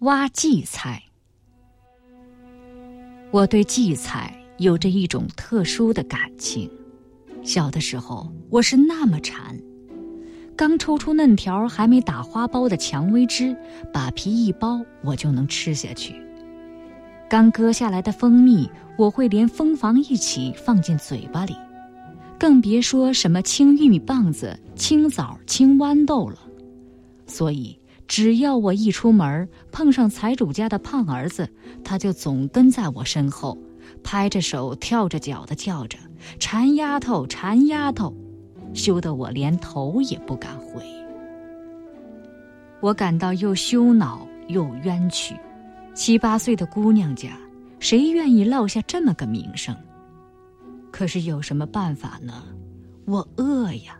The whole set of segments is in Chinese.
挖荠菜。我对荠菜有着一种特殊的感情。小的时候，我是那么馋，刚抽出嫩条还没打花苞的蔷薇枝，把皮一剥，我就能吃下去。刚割下来的蜂蜜，我会连蜂房一起放进嘴巴里，更别说什么青玉米棒子、青枣、青豌豆了。所以。只要我一出门，碰上财主家的胖儿子，他就总跟在我身后，拍着手、跳着脚的叫着：“馋丫头，馋丫头！”羞得我连头也不敢回。我感到又羞恼又冤屈。七八岁的姑娘家，谁愿意落下这么个名声？可是有什么办法呢？我饿呀！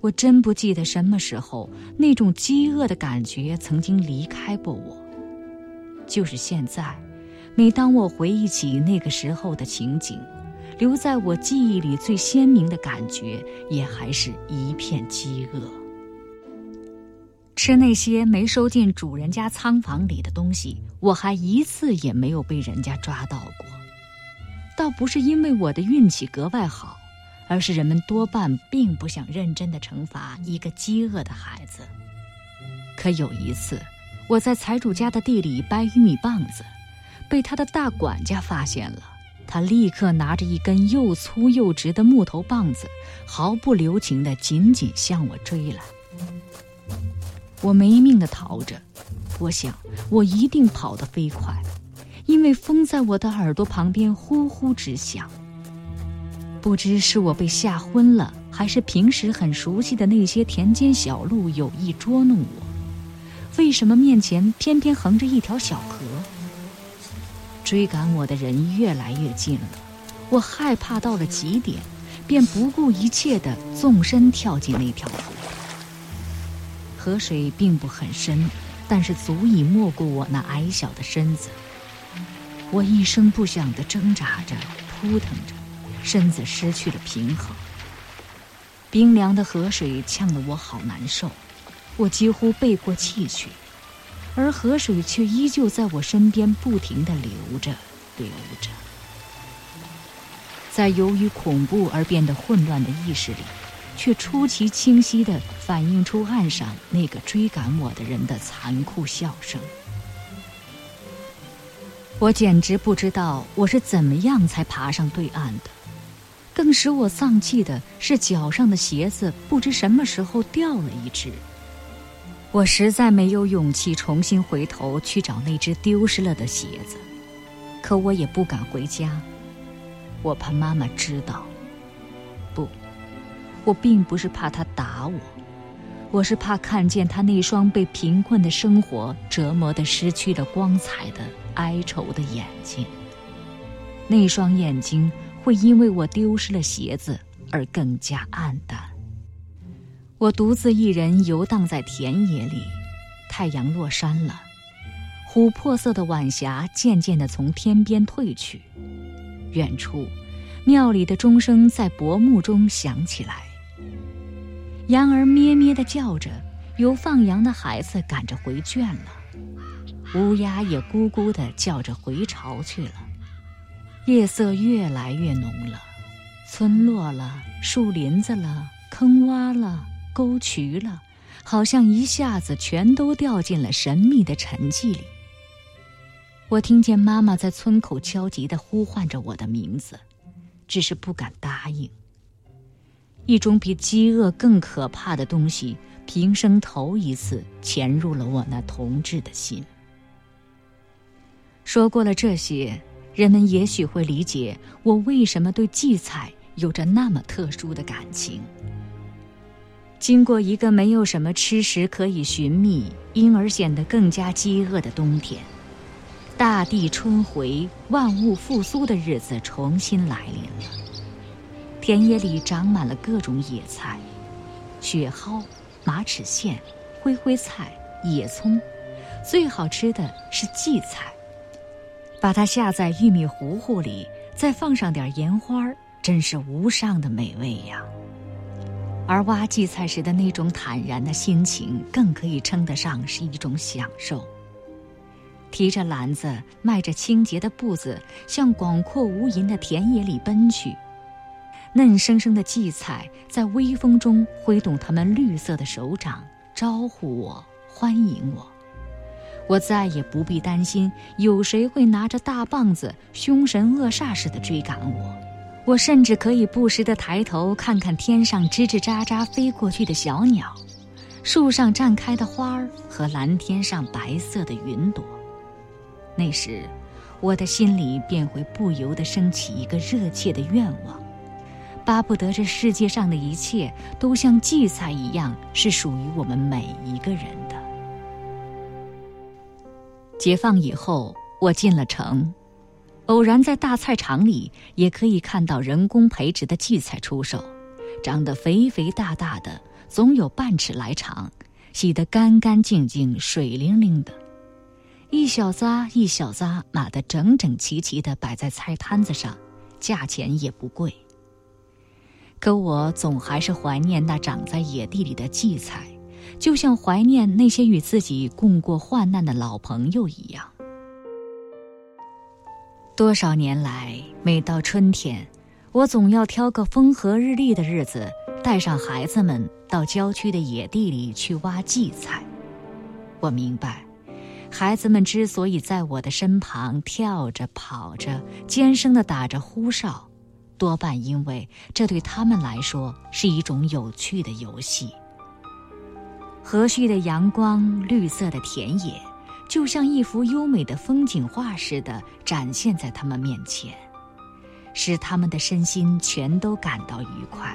我真不记得什么时候那种饥饿的感觉曾经离开过我。就是现在，每当我回忆起那个时候的情景，留在我记忆里最鲜明的感觉，也还是一片饥饿。吃那些没收进主人家仓房里的东西，我还一次也没有被人家抓到过。倒不是因为我的运气格外好。而是人们多半并不想认真的惩罚一个饥饿的孩子。可有一次，我在财主家的地里掰玉米棒子，被他的大管家发现了。他立刻拿着一根又粗又直的木头棒子，毫不留情地紧紧向我追来。我没命地逃着，我想我一定跑得飞快，因为风在我的耳朵旁边呼呼直响。不知是我被吓昏了，还是平时很熟悉的那些田间小路有意捉弄我？为什么面前偏偏横着一条小河？追赶我的人越来越近了，我害怕到了极点，便不顾一切的纵身跳进那条河。河水并不很深，但是足以没过我那矮小的身子。我一声不响的挣扎着，扑腾着。身子失去了平衡，冰凉的河水呛得我好难受，我几乎背过气去，而河水却依旧在我身边不停地流着，流着。在由于恐怖而变得混乱的意识里，却出奇清晰地反映出岸上那个追赶我的人的残酷笑声。我简直不知道我是怎么样才爬上对岸的。更使我丧气的是，脚上的鞋子不知什么时候掉了一只。我实在没有勇气重新回头去找那只丢失了的鞋子，可我也不敢回家，我怕妈妈知道。不，我并不是怕她打我，我是怕看见她那双被贫困的生活折磨得失去了光彩的哀愁的眼睛。那双眼睛。会因为我丢失了鞋子而更加暗淡。我独自一人游荡在田野里，太阳落山了，琥珀色的晚霞渐渐地从天边褪去。远处，庙里的钟声在薄暮中响起来。羊儿咩咩地叫着，有放羊的孩子赶着回圈了。乌鸦也咕咕地叫着回巢去了。夜色越来越浓了，村落了，树林子了，坑洼了，沟渠了，好像一下子全都掉进了神秘的沉寂里。我听见妈妈在村口焦急地呼唤着我的名字，只是不敢答应。一种比饥饿更可怕的东西，平生头一次潜入了我那童稚的心。说过了这些。人们也许会理解我为什么对荠菜有着那么特殊的感情。经过一个没有什么吃食可以寻觅，因而显得更加饥饿的冬天，大地春回、万物复苏的日子重新来临了。田野里长满了各种野菜，雪蒿、马齿苋、灰灰菜、野葱，最好吃的是荠菜。把它下在玉米糊糊里，再放上点盐花儿真是无上的美味呀。而挖荠菜时的那种坦然的心情，更可以称得上是一种享受。提着篮子，迈着清洁的步子，向广阔无垠的田野里奔去。嫩生生的荠菜在微风中挥动它们绿色的手掌，招呼我，欢迎我。我再也不必担心有谁会拿着大棒子，凶神恶煞似的追赶我。我甚至可以不时地抬头看看天上吱吱喳喳飞过去的小鸟，树上绽开的花儿和蓝天上白色的云朵。那时，我的心里便会不由得升起一个热切的愿望。巴不得这世界上的一切都像荠菜一样，是属于我们每一个人。解放以后，我进了城，偶然在大菜场里也可以看到人工培植的荠菜出售，长得肥肥大大的，总有半尺来长，洗得干干净净、水灵灵的，一小扎一小扎码得整整齐齐地摆在菜摊子上，价钱也不贵。可我总还是怀念那长在野地里的荠菜，就像怀念那些与自己共过患难的老朋友一样。多少年来，每到春天，我总要挑个风和日丽的日子，带上孩子们到郊区的野地里去挖荠菜。我明白，孩子们之所以在我的身旁跳着、跑着，尖声地打着呼哨。多半因为这对他们来说是一种有趣的游戏。和煦的阳光，绿色的田野，就像一幅优美的风景画似的展现在他们面前，使他们的身心全都感到愉快。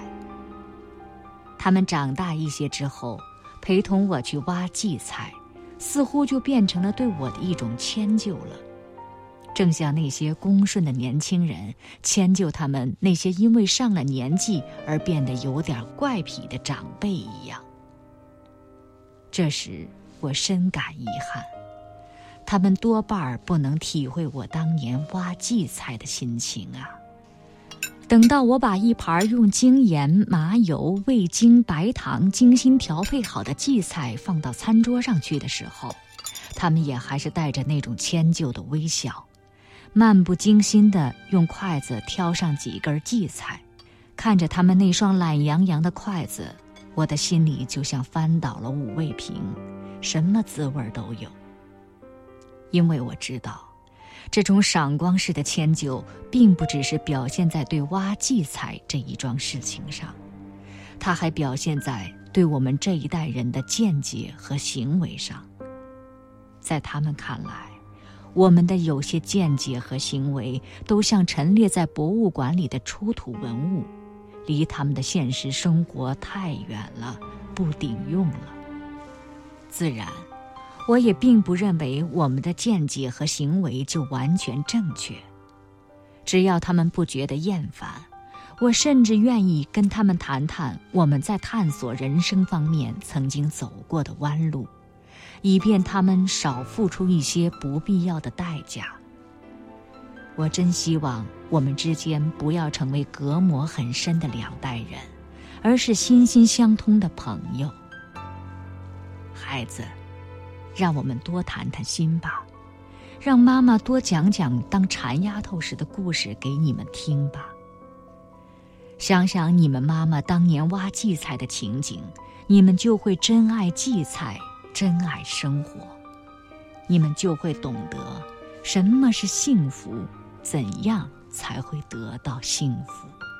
他们长大一些之后，陪同我去挖荠菜，似乎就变成了对我的一种迁就了。正像那些恭顺的年轻人迁就他们那些因为上了年纪而变得有点怪癖的长辈一样。这时我深感遗憾，他们多半不能体会我当年挖荠菜的心情啊。等到我把一盘用精盐、麻油、味精、白糖精心调配好的荠菜放到餐桌上去的时候，他们也还是带着那种迁就的微笑。漫不经心地用筷子挑上几根荠菜，看着他们那双懒洋洋的筷子，我的心里就像翻倒了五味瓶，什么滋味都有。因为我知道，这种赏光式的迁就，并不只是表现在对挖荠菜这一桩事情上，它还表现在对我们这一代人的见解和行为上。在他们看来，我们的有些见解和行为，都像陈列在博物馆里的出土文物，离他们的现实生活太远了，不顶用了。自然，我也并不认为我们的见解和行为就完全正确。只要他们不觉得厌烦，我甚至愿意跟他们谈谈我们在探索人生方面曾经走过的弯路。以便他们少付出一些不必要的代价。我真希望我们之间不要成为隔膜很深的两代人，而是心心相通的朋友。孩子，让我们多谈谈心吧，让妈妈多讲讲当馋丫头时的故事给你们听吧。想想你们妈妈当年挖荠菜的情景，你们就会真爱荠菜。真爱生活，你们就会懂得什么是幸福，怎样才会得到幸福。